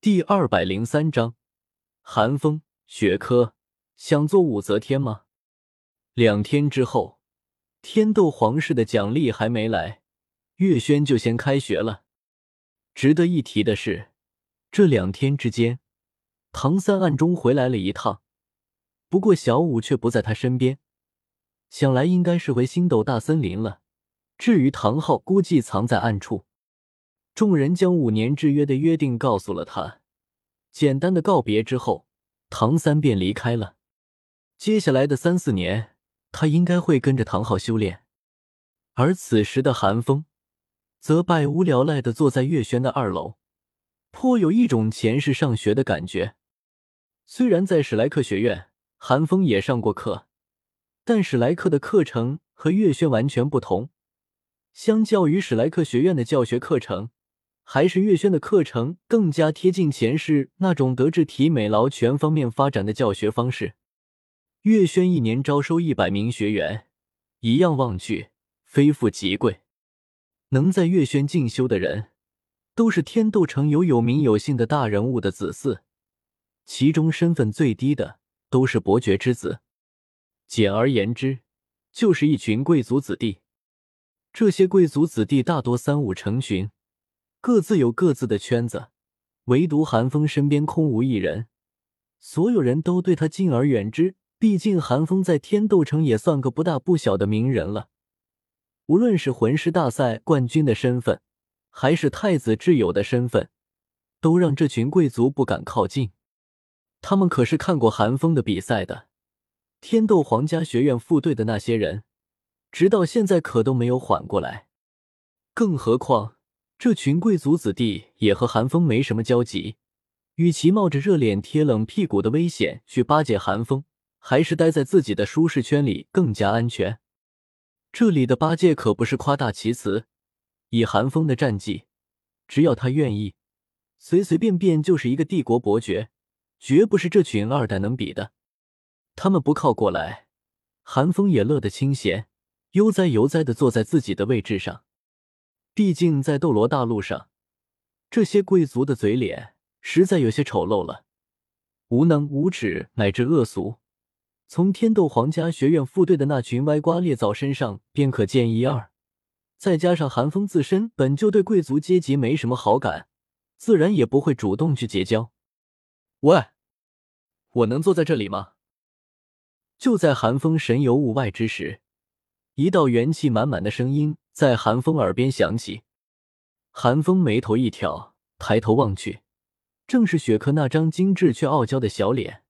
第二百零三章，寒风雪珂想做武则天吗？两天之后，天斗皇室的奖励还没来，月轩就先开学了。值得一提的是，这两天之间，唐三暗中回来了一趟，不过小舞却不在他身边，想来应该是回星斗大森林了。至于唐昊，估计藏在暗处。众人将五年之约的约定告诉了他，简单的告别之后，唐三便离开了。接下来的三四年，他应该会跟着唐昊修炼。而此时的韩风，则百无聊赖的坐在月轩的二楼，颇有一种前世上学的感觉。虽然在史莱克学院，韩风也上过课，但史莱克的课程和月轩完全不同。相较于史莱克学院的教学课程，还是月轩的课程更加贴近前世那种德智体美劳全方面发展的教学方式。月轩一年招收一百名学员，一样望去非富即贵。能在月轩进修的人，都是天斗城有有名有姓的大人物的子嗣，其中身份最低的都是伯爵之子。简而言之，就是一群贵族子弟。这些贵族子弟大多三五成群。各自有各自的圈子，唯独韩风身边空无一人。所有人都对他敬而远之，毕竟韩风在天斗城也算个不大不小的名人了。无论是魂师大赛冠军的身份，还是太子挚友的身份，都让这群贵族不敢靠近。他们可是看过韩风的比赛的，天斗皇家学院副队的那些人，直到现在可都没有缓过来。更何况。这群贵族子弟也和韩风没什么交集，与其冒着热脸贴冷屁股的危险去巴结韩风，还是待在自己的舒适圈里更加安全。这里的巴结可不是夸大其词，以韩风的战绩，只要他愿意，随随便便就是一个帝国伯爵，绝不是这群二代能比的。他们不靠过来，韩风也乐得清闲，悠哉悠哉的坐在自己的位置上。毕竟在斗罗大陆上，这些贵族的嘴脸实在有些丑陋了，无能无耻乃至恶俗，从天斗皇家学院副队的那群歪瓜裂枣身上便可见一二。再加上韩风自身本就对贵族阶级没什么好感，自然也不会主动去结交。喂，我能坐在这里吗？就在韩风神游物外之时，一道元气满满的声音。在韩风耳边响起，韩风眉头一挑，抬头望去，正是雪珂那张精致却傲娇的小脸。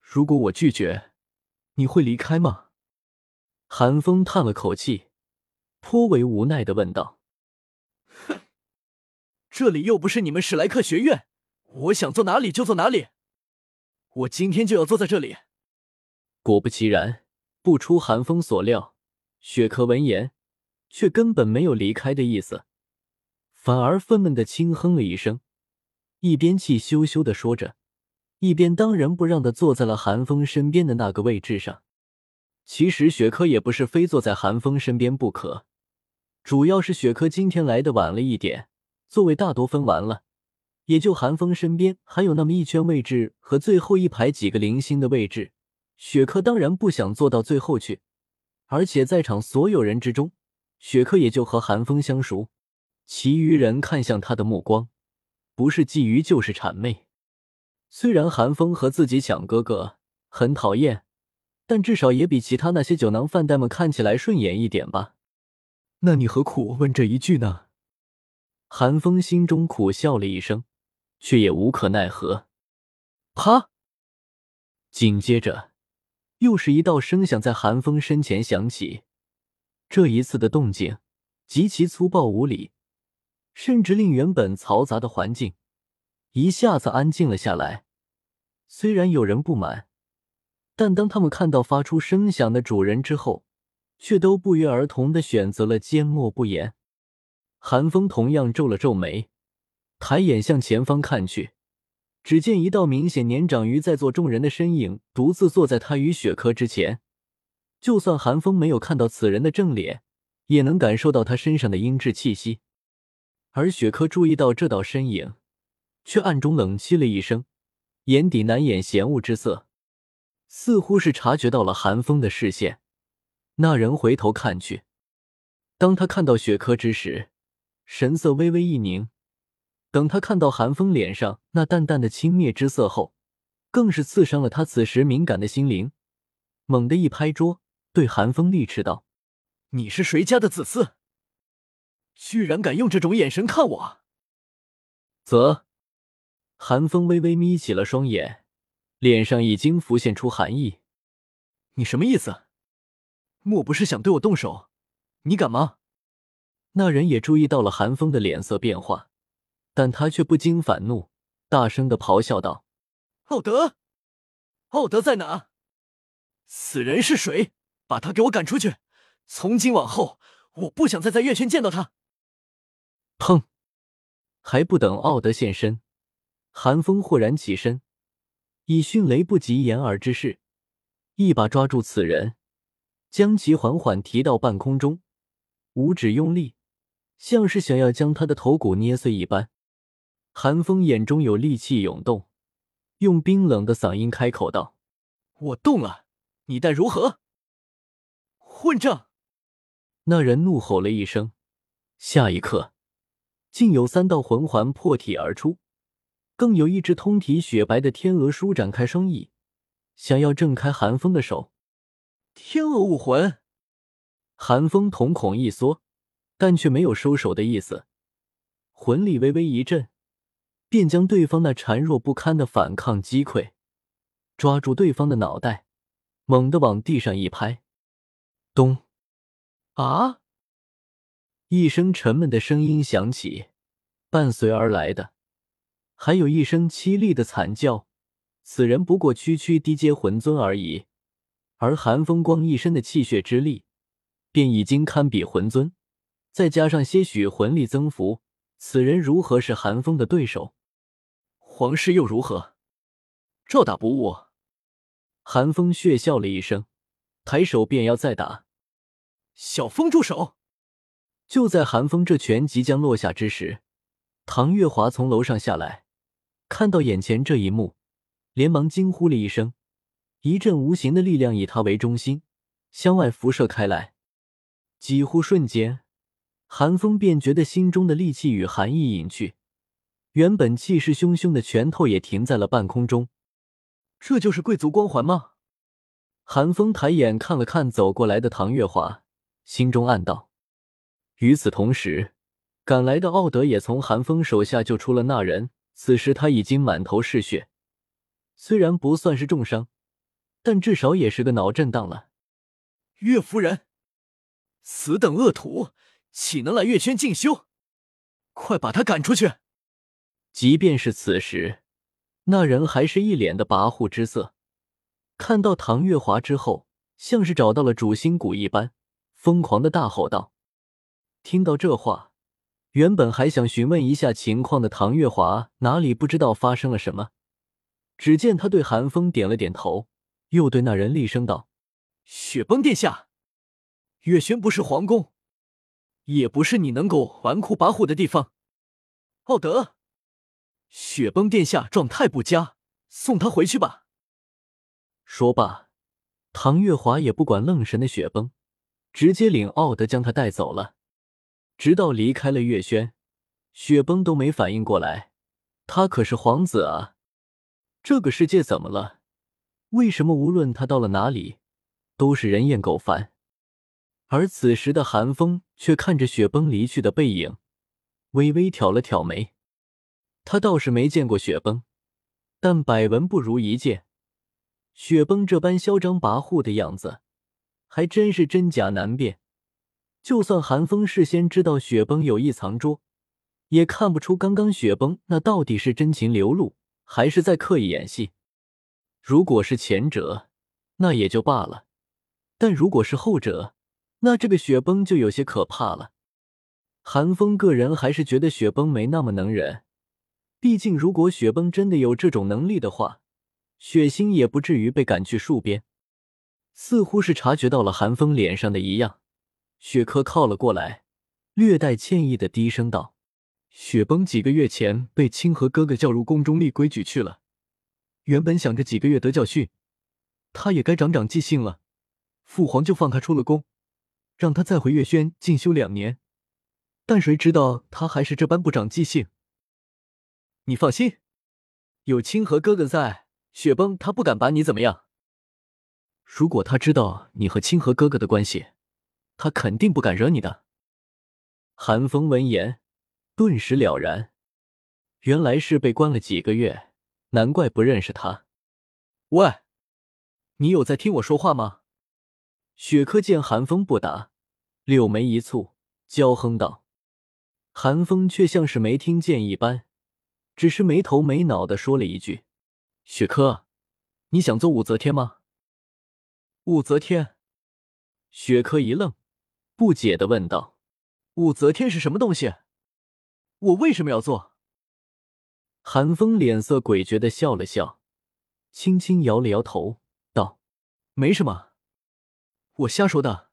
如果我拒绝，你会离开吗？韩风叹了口气，颇为无奈的问道：“哼，这里又不是你们史莱克学院，我想坐哪里就坐哪里，我今天就要坐在这里。”果不其然，不出韩风所料，雪珂闻言。却根本没有离开的意思，反而愤懑的轻哼了一声，一边气羞羞的说着，一边当仁不让的坐在了韩风身边的那个位置上。其实雪珂也不是非坐在韩风身边不可，主要是雪珂今天来的晚了一点，座位大多分完了，也就韩风身边还有那么一圈位置和最后一排几个零星的位置，雪珂当然不想坐到最后去，而且在场所有人之中。雪珂也就和韩风相熟，其余人看向他的目光，不是觊觎就是谄媚。虽然韩风和自己抢哥哥很讨厌，但至少也比其他那些酒囊饭袋们看起来顺眼一点吧。那你何苦问这一句呢？韩风心中苦笑了一声，却也无可奈何。啪！紧接着，又是一道声响在韩风身前响起。这一次的动静极其粗暴无礼，甚至令原本嘈杂的环境一下子安静了下来。虽然有人不满，但当他们看到发出声响的主人之后，却都不约而同的选择了缄默不言。韩风同样皱了皱眉，抬眼向前方看去，只见一道明显年长于在座众人的身影独自坐在他与雪珂之前。就算韩风没有看到此人的正脸，也能感受到他身上的阴质气息。而雪珂注意到这道身影，却暗中冷气了一声，眼底难掩嫌恶之色，似乎是察觉到了韩风的视线。那人回头看去，当他看到雪珂之时，神色微微一凝；等他看到韩风脸上那淡淡的轻蔑之色后，更是刺伤了他此时敏感的心灵，猛地一拍桌，对韩风厉斥道：“你是谁家的子嗣？居然敢用这种眼神看我！”啧，韩风微微眯起了双眼，脸上已经浮现出寒意。你什么意思？莫不是想对我动手？你敢吗？那人也注意到了韩风的脸色变化，但他却不禁反怒，大声的咆哮道：“奥德，奥德在哪？此人是谁？把他给我赶出去！从今往后，我不想再在月轩见到他。”砰！还不等奥德现身，寒风豁然起身，以迅雷不及掩耳之势，一把抓住此人，将其缓缓提到半空中，五指用力，像是想要将他的头骨捏碎一般。寒风眼中有戾气涌动，用冰冷的嗓音开口道：“我动了，你待如何？”混账！那人怒吼了一声，下一刻。竟有三道魂环破体而出，更有一只通体雪白的天鹅舒展开双翼，想要挣开寒风的手。天鹅武魂，寒风瞳孔一缩，但却没有收手的意思，魂力微微一震，便将对方那孱弱不堪的反抗击溃，抓住对方的脑袋，猛地往地上一拍，咚！啊！一声沉闷的声音响起，伴随而来的还有一声凄厉的惨叫。此人不过区区低阶魂尊而已，而寒风光一身的气血之力便已经堪比魂尊，再加上些许魂力增幅，此人如何是寒风的对手？皇室又如何？照打不误。寒风血笑了一声，抬手便要再打。小风住手！就在寒风这拳即将落下之时，唐月华从楼上下来，看到眼前这一幕，连忙惊呼了一声，一阵无形的力量以他为中心向外辐射开来，几乎瞬间，寒风便觉得心中的戾气与寒意隐去，原本气势汹汹的拳头也停在了半空中。这就是贵族光环吗？寒风抬眼看了看走过来的唐月华，心中暗道。与此同时，赶来的奥德也从韩风手下救出了那人。此时他已经满头是血，虽然不算是重伤，但至少也是个脑震荡了。岳夫人，此等恶徒岂能来月轩进修？快把他赶出去！即便是此时，那人还是一脸的跋扈之色。看到唐月华之后，像是找到了主心骨一般，疯狂的大吼道。听到这话，原本还想询问一下情况的唐月华哪里不知道发生了什么。只见他对韩风点了点头，又对那人厉声道：“雪崩殿下，月轩不是皇宫，也不是你能够纨绔跋扈的地方。奥德，雪崩殿下状态不佳，送他回去吧。”说罢，唐月华也不管愣神的雪崩，直接领奥德将他带走了。直到离开了月轩，雪崩都没反应过来，他可是皇子啊！这个世界怎么了？为什么无论他到了哪里，都是人厌狗烦？而此时的寒风却看着雪崩离去的背影，微微挑了挑眉。他倒是没见过雪崩，但百闻不如一见。雪崩这般嚣张跋扈的样子，还真是真假难辨。就算寒风事先知道雪崩有意藏拙，也看不出刚刚雪崩那到底是真情流露，还是在刻意演戏。如果是前者，那也就罢了；但如果是后者，那这个雪崩就有些可怕了。寒风个人还是觉得雪崩没那么能忍，毕竟如果雪崩真的有这种能力的话，雪星也不至于被赶去戍边。似乎是察觉到了寒风脸上的异样。雪珂靠了过来，略带歉意的低声道：“雪崩几个月前被清河哥哥叫入宫中立规矩去了，原本想着几个月得教训，他也该长长记性了。父皇就放他出了宫，让他再回月轩进修两年。但谁知道他还是这般不长记性。你放心，有清河哥哥在，雪崩他不敢把你怎么样。如果他知道你和清河哥哥的关系，他肯定不敢惹你的。韩风闻言，顿时了然，原来是被关了几个月，难怪不认识他。喂，你有在听我说话吗？雪珂见韩风不答，柳眉一蹙，娇哼道：“韩风却像是没听见一般，只是没头没脑的说了一句：‘雪珂，你想做武则天吗？’武则天。”雪珂一愣，不解的问道：“武则天是什么东西？我为什么要做？”韩风脸色诡谲的笑了笑，轻轻摇了摇头，道：“没什么。”我瞎说的。